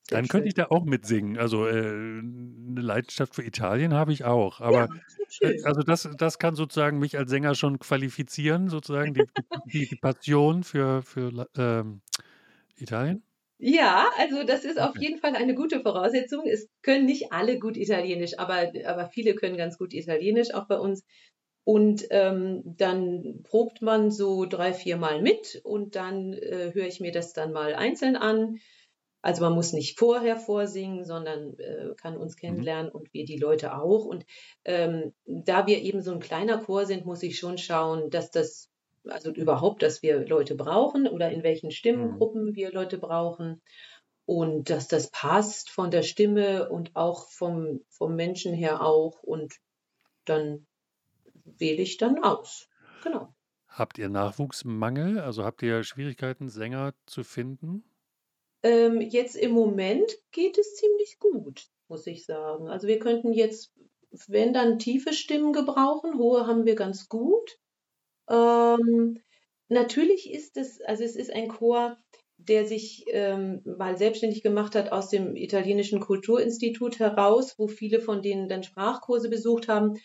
Dann könnte ich da auch mitsingen. Also äh, eine Leidenschaft für Italien habe ich auch. Ja, Aber sehr äh, also das, das kann sozusagen mich als Sänger schon qualifizieren, sozusagen die, die, die Passion für, für ähm, Italien. Ja, also das ist auf jeden Fall eine gute Voraussetzung. Es können nicht alle gut Italienisch, aber, aber viele können ganz gut Italienisch, auch bei uns. Und ähm, dann probt man so drei, vier Mal mit und dann äh, höre ich mir das dann mal einzeln an. Also man muss nicht vorher vorsingen, sondern äh, kann uns Mhm. kennenlernen und wir die Leute auch. Und ähm, da wir eben so ein kleiner Chor sind, muss ich schon schauen, dass das, also überhaupt, dass wir Leute brauchen oder in welchen Mhm. Stimmengruppen wir Leute brauchen und dass das passt von der Stimme und auch vom, vom Menschen her auch. Und dann wähle ich dann aus. Genau. Habt ihr Nachwuchsmangel? Also habt ihr Schwierigkeiten, Sänger zu finden? Ähm, jetzt im Moment geht es ziemlich gut, muss ich sagen. Also wir könnten jetzt, wenn dann tiefe Stimmen gebrauchen, hohe haben wir ganz gut. Ähm, natürlich ist es, also es ist ein Chor, der sich ähm, mal selbstständig gemacht hat aus dem italienischen Kulturinstitut heraus, wo viele von denen dann Sprachkurse besucht haben.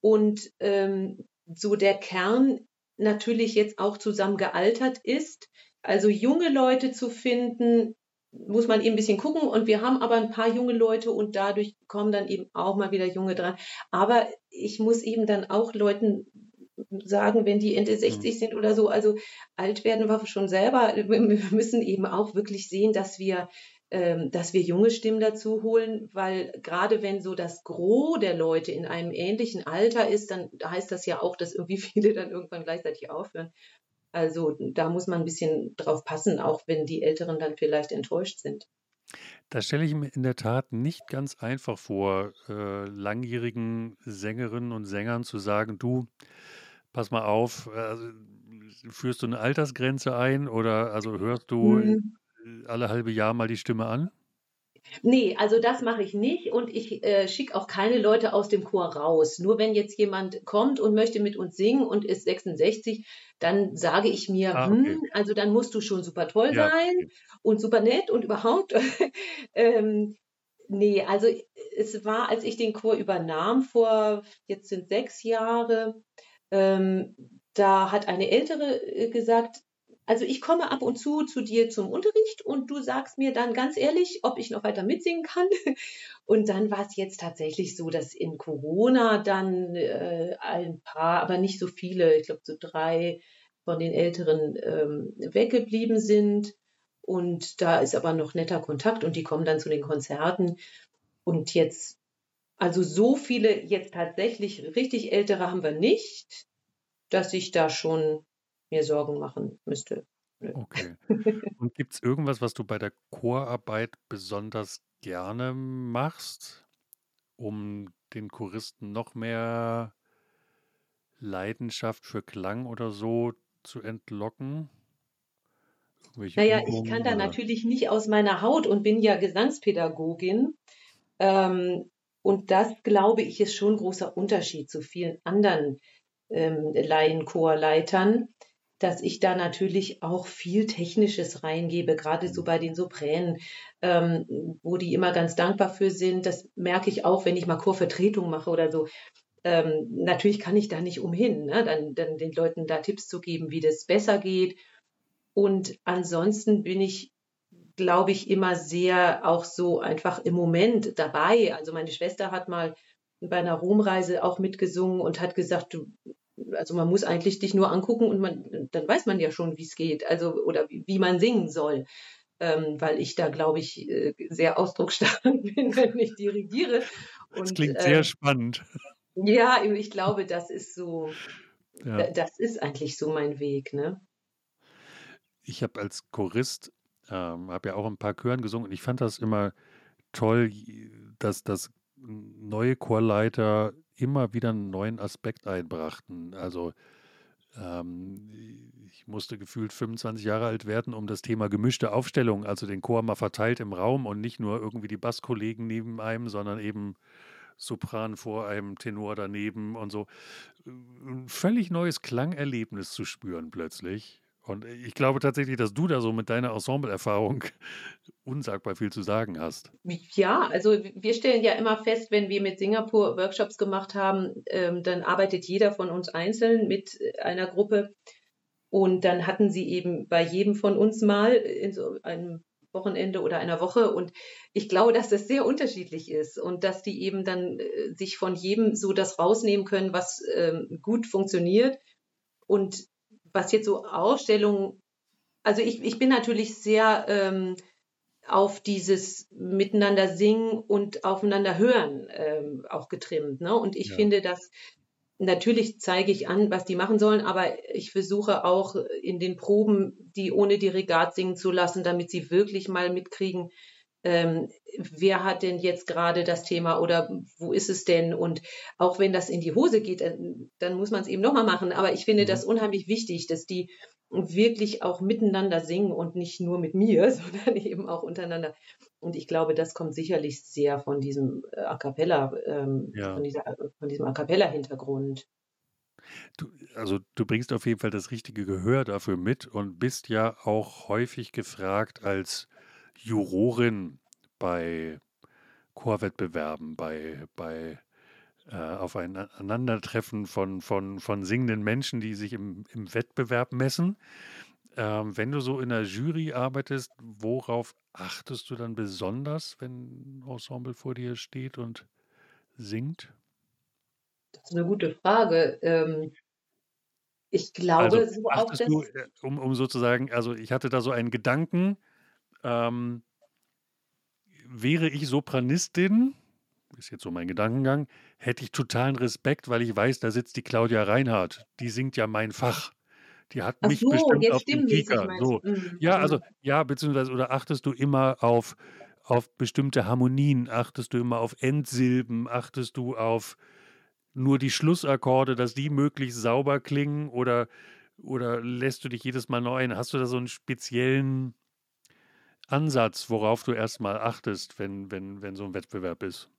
Und ähm, so der Kern natürlich jetzt auch zusammen gealtert ist. Also junge Leute zu finden, muss man eben ein bisschen gucken. Und wir haben aber ein paar junge Leute und dadurch kommen dann eben auch mal wieder junge dran. Aber ich muss eben dann auch Leuten sagen, wenn die Ende Mhm. 60 sind oder so, also alt werden wir schon selber. Wir müssen eben auch wirklich sehen, dass wir ähm, dass wir junge Stimmen dazu holen, weil gerade wenn so das Gros der Leute in einem ähnlichen Alter ist, dann heißt das ja auch, dass irgendwie viele dann irgendwann gleichzeitig aufhören. Also da muss man ein bisschen drauf passen, auch wenn die Älteren dann vielleicht enttäuscht sind. Das stelle ich mir in der Tat nicht ganz einfach vor, äh, langjährigen Sängerinnen und Sängern zu sagen, du, pass mal auf, also, führst du eine Altersgrenze ein oder also hörst du äh, Hm. alle halbe Jahr mal die Stimme an? Nee, also das mache ich nicht und ich äh, schicke auch keine Leute aus dem Chor raus. Nur wenn jetzt jemand kommt und möchte mit uns singen und ist 66, dann sage ich mir, Ah, okay. hm, also dann musst du schon super toll Ja, sein und super nett und überhaupt. ähm, nee, also es war, als ich den Chor übernahm vor, jetzt sind sechs Jahre, ähm, da hat eine Ältere äh, gesagt, also ich komme ab und zu zu dir zum Unterricht und du sagst mir dann ganz ehrlich, ob ich noch weiter mitsingen kann. Und dann war es jetzt tatsächlich so, dass in Corona dann äh, ein paar, aber nicht so viele, ich glaube so drei von den Älteren ähm, weggeblieben sind. Und da ist aber noch netter Kontakt und die kommen dann zu den Konzerten. Und jetzt, also so viele jetzt tatsächlich richtig Ältere haben wir nicht, dass ich da schon mir Sorgen machen müsste. Okay. Und gibt es irgendwas, was du bei der Chorarbeit besonders gerne machst, um den Choristen noch mehr Leidenschaft für Klang oder so zu entlocken? Naja, ich kann Übungen da oder? natürlich nicht aus meiner Haut und bin ja Gesangspädagogin. Ähm, und das, glaube ich, ist schon ein großer Unterschied zu vielen anderen ähm, Laienchorleitern, dass ich da natürlich auch viel Technisches reingebe, gerade so bei den Sopränen, ähm, wo die immer ganz dankbar für sind. Das merke ich auch, wenn ich mal Chorvertretung mache oder so. Ähm, natürlich kann ich da nicht umhin, ne? dann, dann den Leuten da Tipps zu geben, wie das besser geht. Und ansonsten bin ich, glaube ich, immer sehr auch so einfach im Moment dabei. Also meine Schwester hat mal bei einer Romreise auch mitgesungen und hat gesagt, du, also man muss eigentlich dich nur angucken und man, dann weiß man ja schon, wie es geht, also oder wie, wie man singen soll. Ähm, weil ich da, glaube ich, äh, sehr ausdrucksstark bin, wenn ich dirigiere. das klingt äh, sehr spannend. Ja, ich glaube, das ist so, ja. das ist eigentlich so mein Weg, ne? Ich habe als Chorist, ähm, habe ja auch ein paar Chören gesungen und ich fand das immer toll, dass das neue Chorleiter immer wieder einen neuen Aspekt einbrachten. Also ähm, ich musste gefühlt 25 Jahre alt werden, um das Thema gemischte Aufstellung, also den Chor mal verteilt im Raum und nicht nur irgendwie die Basskollegen neben einem, sondern eben Sopran vor einem, Tenor daneben und so. Ein völlig neues Klangerlebnis zu spüren plötzlich. Und ich glaube tatsächlich, dass du da so mit deiner Ensemble-Erfahrung unsagbar viel zu sagen hast. Ja, also wir stellen ja immer fest, wenn wir mit Singapur Workshops gemacht haben, ähm, dann arbeitet jeder von uns einzeln mit einer Gruppe. Und dann hatten sie eben bei jedem von uns mal in so einem Wochenende oder einer Woche. Und ich glaube, dass das sehr unterschiedlich ist und dass die eben dann äh, sich von jedem so das rausnehmen können, was ähm, gut funktioniert. Und was jetzt so Ausstellungen, also ich, ich bin natürlich sehr ähm, auf dieses Miteinander singen und aufeinander hören ähm, auch getrimmt. Ne? Und ich ja. finde, dass natürlich zeige ich an, was die machen sollen, aber ich versuche auch in den Proben, die ohne Dirigat singen zu lassen, damit sie wirklich mal mitkriegen, ähm, wer hat denn jetzt gerade das Thema oder wo ist es denn? Und auch wenn das in die Hose geht, dann, dann muss man es eben nochmal machen. Aber ich finde mhm. das unheimlich wichtig, dass die wirklich auch miteinander singen und nicht nur mit mir, sondern eben auch untereinander. Und ich glaube, das kommt sicherlich sehr von diesem äh, A cappella, ähm, ja. von, dieser, von diesem A cappella-Hintergrund. Du, also du bringst auf jeden Fall das richtige Gehör dafür mit und bist ja auch häufig gefragt als Jurorin bei Chorwettbewerben, bei, bei äh, auf ein Aneinandertreffen von, von, von singenden Menschen, die sich im, im Wettbewerb messen. Ähm, wenn du so in der Jury arbeitest, worauf achtest du dann besonders, wenn ein Ensemble vor dir steht und singt? Das ist eine gute Frage. Ähm, ich glaube, also, so auch das. Du, äh, um, um sozusagen, also ich hatte da so einen Gedanken, ähm, wäre ich Sopranistin, ist jetzt so mein Gedankengang, hätte ich totalen Respekt, weil ich weiß, da sitzt die Claudia Reinhardt. Die singt ja mein Fach. Die hat Ach mich so, bestimmt auf dem Kika. So. Mhm. Ja, also, ja, beziehungsweise, oder achtest du immer auf, auf bestimmte Harmonien, achtest du immer auf Endsilben, achtest du auf nur die Schlussakkorde, dass die möglichst sauber klingen oder, oder lässt du dich jedes Mal neu ein? Hast du da so einen speziellen Ansatz, worauf du erstmal achtest, wenn, wenn, wenn so ein Wettbewerb ist?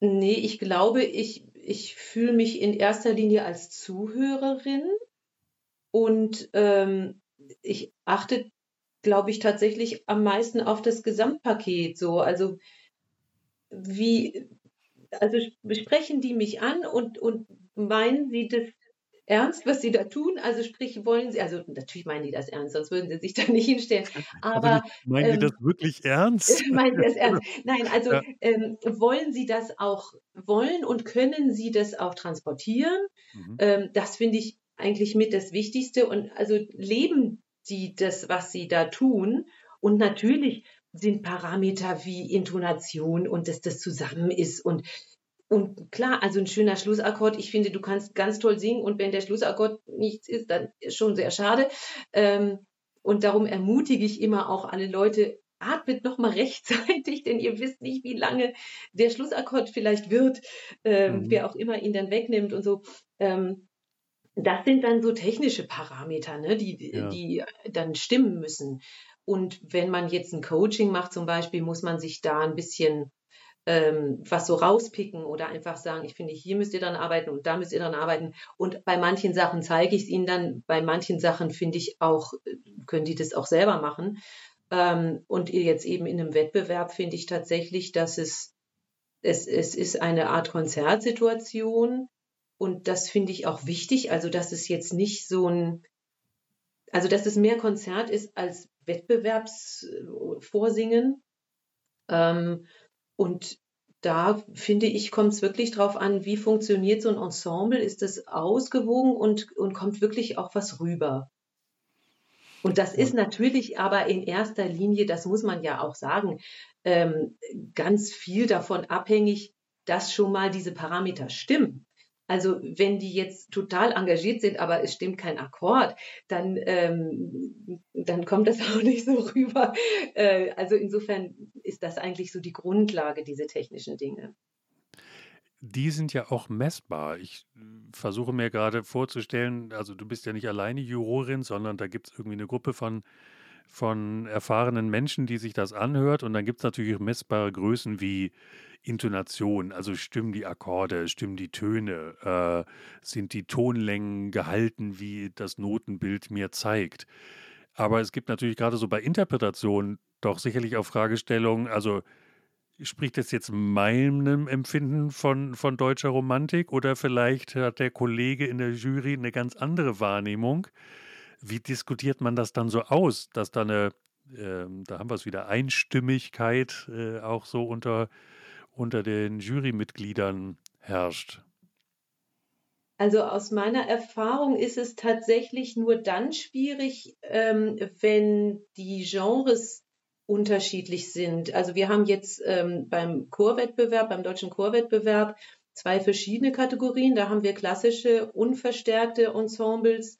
Nee, ich glaube, ich, ich fühle mich in erster Linie als Zuhörerin und ähm, ich achte, glaube ich, tatsächlich am meisten auf das Gesamtpaket. So, also wie, also sprechen die mich an und, und meinen sie das ernst, was sie da tun. Also sprich, wollen sie, also natürlich meinen die das ernst, sonst würden sie sich da nicht hinstellen. Aber, Aber meinen ähm, die das wirklich ernst? meinen sie das ernst? Nein, also ja. ähm, wollen sie das auch, wollen und können sie das auch transportieren? Mhm. Ähm, das finde ich eigentlich mit das Wichtigste. Und also leben sie das, was sie da tun? Und natürlich sind Parameter wie Intonation und dass das zusammen ist und und klar, also ein schöner Schlussakkord. Ich finde, du kannst ganz toll singen und wenn der Schlussakkord nichts ist, dann ist schon sehr schade. Ähm, und darum ermutige ich immer auch alle Leute, atmet nochmal rechtzeitig, denn ihr wisst nicht, wie lange der Schlussakkord vielleicht wird, ähm, mhm. wer auch immer ihn dann wegnimmt und so. Ähm, das sind dann so technische Parameter, ne, die, ja. die dann stimmen müssen. Und wenn man jetzt ein Coaching macht zum Beispiel, muss man sich da ein bisschen ähm, was so rauspicken oder einfach sagen, ich finde, hier müsst ihr dann arbeiten und da müsst ihr dann arbeiten. Und bei manchen Sachen zeige ich es ihnen dann, bei manchen Sachen finde ich auch, können die das auch selber machen. Ähm, und jetzt eben in einem Wettbewerb finde ich tatsächlich, dass es, es, es ist eine Art Konzertsituation und das finde ich auch wichtig, also dass es jetzt nicht so ein, also dass es mehr Konzert ist als Wettbewerbsvorsingen. Ähm, und da finde ich, kommt es wirklich drauf an, wie funktioniert so ein Ensemble? Ist es ausgewogen und, und kommt wirklich auch was rüber? Und das ist natürlich aber in erster Linie, das muss man ja auch sagen, ähm, ganz viel davon abhängig, dass schon mal diese Parameter stimmen. Also wenn die jetzt total engagiert sind, aber es stimmt kein Akkord, dann, ähm, dann kommt das auch nicht so rüber. Äh, also insofern ist das eigentlich so die Grundlage, diese technischen Dinge. Die sind ja auch messbar. Ich versuche mir gerade vorzustellen, also du bist ja nicht alleine Jurorin, sondern da gibt es irgendwie eine Gruppe von, von erfahrenen Menschen, die sich das anhört. Und dann gibt es natürlich messbare Größen wie Intonation, also stimmen die Akkorde, stimmen die Töne, äh, sind die Tonlängen gehalten, wie das Notenbild mir zeigt. Aber es gibt natürlich gerade so bei Interpretationen doch sicherlich auch Fragestellungen, also spricht das jetzt meinem Empfinden von, von deutscher Romantik oder vielleicht hat der Kollege in der Jury eine ganz andere Wahrnehmung? Wie diskutiert man das dann so aus, dass da eine, äh, da haben wir es wieder, Einstimmigkeit äh, auch so unter unter den Jurymitgliedern herrscht? Also aus meiner Erfahrung ist es tatsächlich nur dann schwierig, ähm, wenn die Genres unterschiedlich sind. Also wir haben jetzt ähm, beim Chorwettbewerb, beim deutschen Chorwettbewerb zwei verschiedene Kategorien. Da haben wir klassische, unverstärkte Ensembles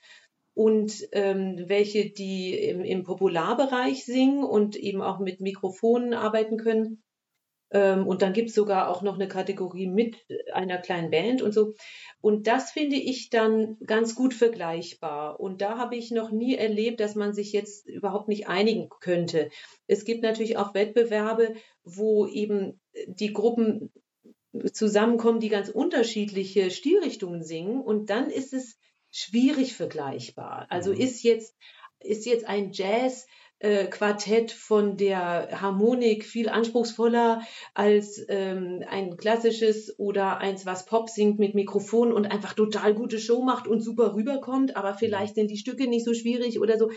und ähm, welche, die im, im Popularbereich singen und eben auch mit Mikrofonen arbeiten können. Ähm, und dann gibt es sogar auch noch eine Kategorie mit einer kleinen Band und so. Und das finde ich dann ganz gut vergleichbar. Und da habe ich noch nie erlebt, dass man sich jetzt überhaupt nicht einigen könnte. Es gibt natürlich auch Wettbewerbe, wo eben die Gruppen zusammenkommen, die ganz unterschiedliche Stilrichtungen singen. Und dann ist es schwierig vergleichbar. Also mhm. ist jetzt, ist jetzt ein Jazz äh, Quartett von der Harmonik viel anspruchsvoller als ähm, ein klassisches oder eins, was Pop singt mit Mikrofon und einfach total gute Show macht und super rüberkommt, aber vielleicht sind die Stücke nicht so schwierig oder so.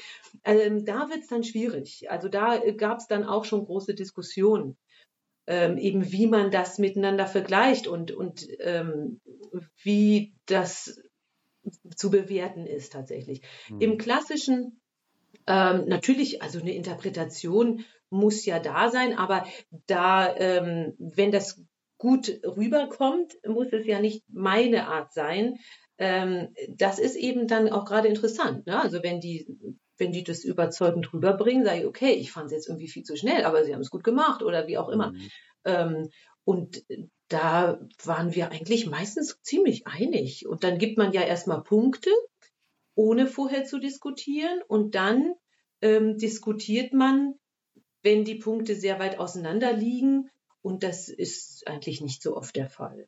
Ähm, da wird es dann schwierig. Also da äh, gab es dann auch schon große Diskussionen. Ähm, eben wie man das miteinander vergleicht und, und ähm, wie das zu bewerten ist tatsächlich. Mhm. Im klassischen ähm, natürlich, also eine Interpretation muss ja da sein, aber da, ähm, wenn das gut rüberkommt, muss es ja nicht meine Art sein. Ähm, das ist eben dann auch gerade interessant. Ne? Also wenn die, wenn die das überzeugend rüberbringen, sage ich, okay, ich fand es jetzt irgendwie viel zu schnell, aber sie haben es gut gemacht oder wie auch immer. Mhm. Und da waren wir eigentlich meistens ziemlich einig. Und dann gibt man ja erstmal Punkte ohne vorher zu diskutieren. Und dann ähm, diskutiert man, wenn die Punkte sehr weit auseinander liegen. Und das ist eigentlich nicht so oft der Fall.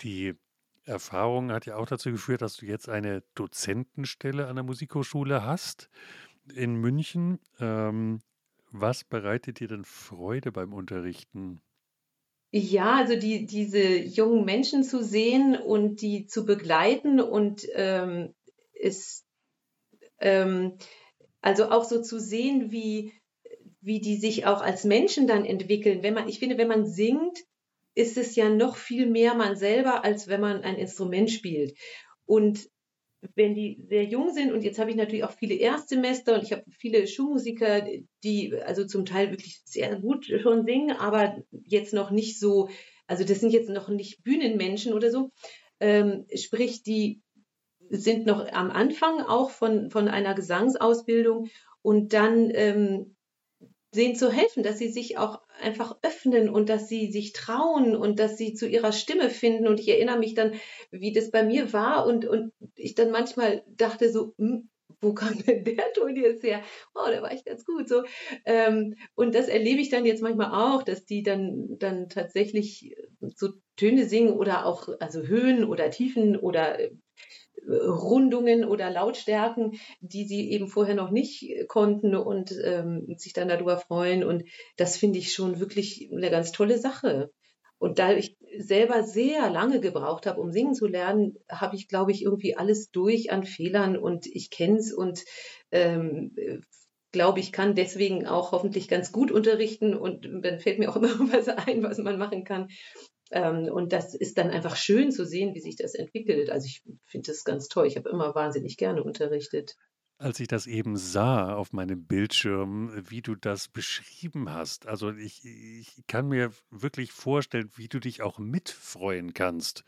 Die Erfahrung hat ja auch dazu geführt, dass du jetzt eine Dozentenstelle an der Musikhochschule hast in München. Ähm, was bereitet dir denn Freude beim Unterrichten? Ja, also die, diese jungen Menschen zu sehen und die zu begleiten und ähm, ist ähm, also auch so zu sehen, wie, wie die sich auch als Menschen dann entwickeln. Wenn man, ich finde, wenn man singt, ist es ja noch viel mehr man selber, als wenn man ein Instrument spielt. Und wenn die sehr jung sind, und jetzt habe ich natürlich auch viele Erstsemester und ich habe viele Schulmusiker, die also zum Teil wirklich sehr gut schon singen, aber jetzt noch nicht so, also das sind jetzt noch nicht Bühnenmenschen oder so, ähm, sprich, die sind noch am Anfang auch von, von einer Gesangsausbildung und dann ähm, denen zu helfen, dass sie sich auch einfach öffnen und dass sie sich trauen und dass sie zu ihrer Stimme finden. Und ich erinnere mich dann, wie das bei mir war und, und ich dann manchmal dachte so, hm, wo kam denn der Ton jetzt her? Oh, da war ich ganz gut. So. Ähm, und das erlebe ich dann jetzt manchmal auch, dass die dann, dann tatsächlich so Töne singen oder auch also Höhen oder Tiefen oder Rundungen oder Lautstärken, die sie eben vorher noch nicht konnten und ähm, sich dann darüber freuen. Und das finde ich schon wirklich eine ganz tolle Sache. Und da ich selber sehr lange gebraucht habe, um singen zu lernen, habe ich, glaube ich, irgendwie alles durch an Fehlern und ich kenne es und ähm, glaube ich, kann deswegen auch hoffentlich ganz gut unterrichten und dann fällt mir auch immer was ein, was man machen kann. Ähm, und das ist dann einfach schön zu sehen, wie sich das entwickelt. Also ich finde das ganz toll. Ich habe immer wahnsinnig gerne unterrichtet. als ich das eben sah auf meinem Bildschirm, wie du das beschrieben hast. Also ich, ich kann mir wirklich vorstellen, wie du dich auch mitfreuen kannst,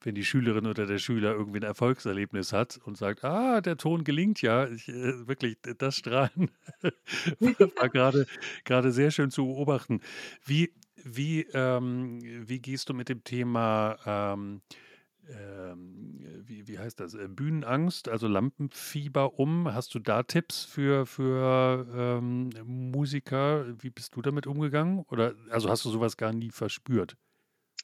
wenn die Schülerin oder der Schüler irgendwie ein Erfolgserlebnis hat und sagt, ah, der Ton gelingt ja. Ich, äh, wirklich, das Strahlen war gerade gerade sehr schön zu beobachten. Wie, wie, ähm, wie gehst du mit dem Thema ähm, ähm, wie, wie heißt das? Äh, Bühnenangst, also Lampenfieber um. Hast du da Tipps für, für ähm, Musiker? Wie bist du damit umgegangen? Oder also hast du sowas gar nie verspürt?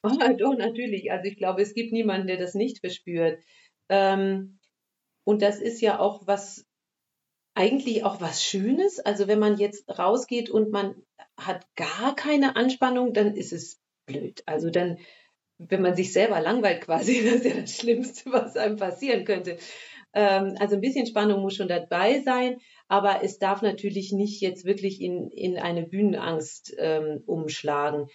Oh, doch, natürlich. Also ich glaube, es gibt niemanden, der das nicht verspürt. Ähm, und das ist ja auch was, eigentlich auch was Schönes. Also wenn man jetzt rausgeht und man hat gar keine Anspannung, dann ist es blöd. Also dann wenn man sich selber langweilt quasi, das ist ja das Schlimmste, was einem passieren könnte. Ähm, also ein bisschen Spannung muss schon dabei sein, aber es darf natürlich nicht jetzt wirklich in, in eine Bühnenangst ähm, umschlagen.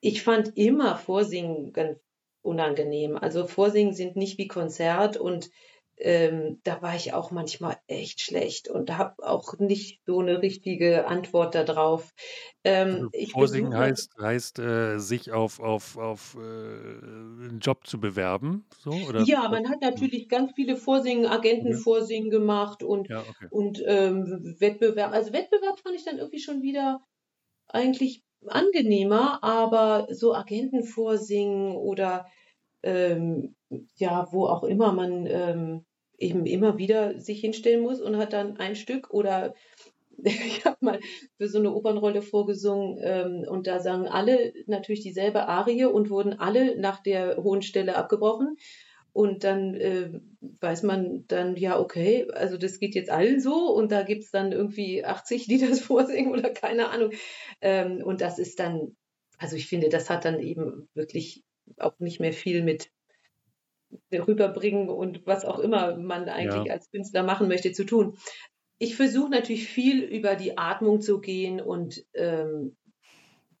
Ich fand immer Vorsingen ganz unangenehm. Also Vorsingen sind nicht wie Konzert und ähm, da war ich auch manchmal echt schlecht und habe auch nicht so eine richtige Antwort darauf. Ähm, also Vorsingen heißt, heißt äh, sich auf, auf, auf äh, einen Job zu bewerben, so? Oder? Ja, man hat natürlich ganz viele Vorsingen, Agentenvorsingen mhm. gemacht und, ja, okay. und ähm, Wettbewerb. Also Wettbewerb fand ich dann irgendwie schon wieder eigentlich angenehmer, aber so Agentenvorsingen oder ähm, ja, wo auch immer man ähm, eben immer wieder sich hinstellen muss und hat dann ein Stück oder ich habe mal für so eine Opernrolle vorgesungen ähm, und da sangen alle natürlich dieselbe Arie und wurden alle nach der hohen Stelle abgebrochen. Und dann äh, weiß man dann, ja, okay, also das geht jetzt allen so und da gibt es dann irgendwie 80, die das vorsingen oder keine Ahnung. Ähm, und das ist dann, also ich finde, das hat dann eben wirklich auch nicht mehr viel mit rüberbringen und was auch immer man eigentlich ja. als Künstler machen möchte, zu tun. Ich versuche natürlich viel über die Atmung zu gehen und ähm,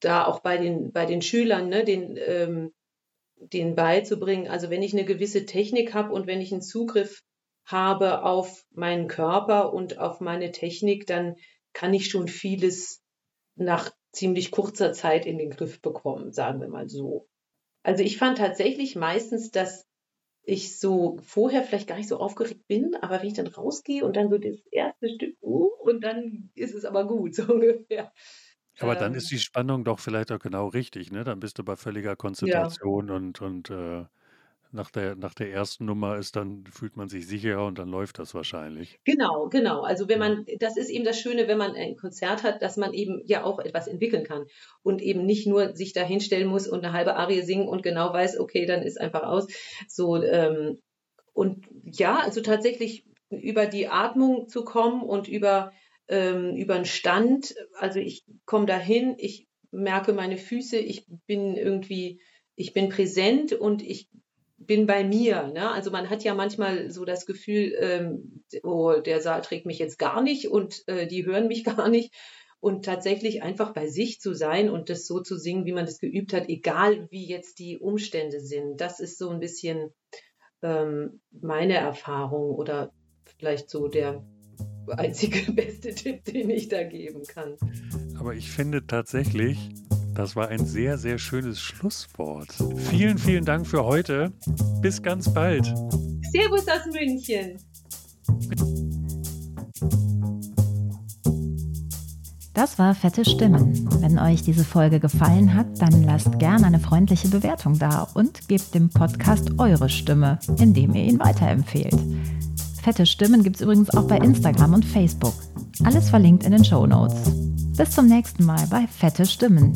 da auch bei den, bei den Schülern, ne, den, ähm, den beizubringen. Also wenn ich eine gewisse Technik habe und wenn ich einen Zugriff habe auf meinen Körper und auf meine Technik, dann kann ich schon vieles nach ziemlich kurzer Zeit in den Griff bekommen, sagen wir mal so. Also ich fand tatsächlich meistens, dass ich so vorher vielleicht gar nicht so aufgeregt bin, aber wenn ich dann rausgehe und dann so das erste Stück, uh, und dann ist es aber gut, so ungefähr. Aber dann ist ähm. die Spannung doch vielleicht auch genau richtig, ne? Dann bist du bei völliger Ja. Konzentration und, und äh, nach der, nach der ersten Nummer ist dann, fühlt man sich sicherer und dann läuft das wahrscheinlich. Genau, genau. Also wenn man, das ist eben das Schöne, wenn man ein Konzert hat, dass man eben ja auch etwas entwickeln kann und eben nicht nur sich da hinstellen muss und eine halbe Arie singen und genau weiß, okay, dann ist einfach aus. So, ähm, und ja, also tatsächlich über die Atmung zu kommen und über, ähm, über einen Stand, also ich komme dahin, ich merke meine Füße, ich bin irgendwie, ich bin präsent und ich bin bei mir. Ne? Also man hat ja manchmal so das Gefühl, ähm, oh, der Saal trägt mich jetzt gar nicht und äh, die hören mich gar nicht. Und tatsächlich einfach bei sich zu sein und das so zu singen, wie man das geübt hat, egal wie jetzt die Umstände sind. Das ist so ein bisschen ähm, meine Erfahrung oder vielleicht so der einzige beste Tipp, den ich da geben kann. Aber ich finde tatsächlich, das war ein sehr, sehr schönes Schlusswort. Vielen, vielen Dank für heute. Bis ganz bald. Servus aus München. Das war Fette Stimmen. Wenn euch diese Folge gefallen hat, dann lasst gerne eine freundliche Bewertung da und gebt dem Podcast eure Stimme, indem ihr ihn weiterempfehlt. Fette Stimmen gibt es übrigens auch bei Instagram und Facebook. Alles verlinkt in den Show Notes. Bis zum nächsten Mal bei Fette Stimmen.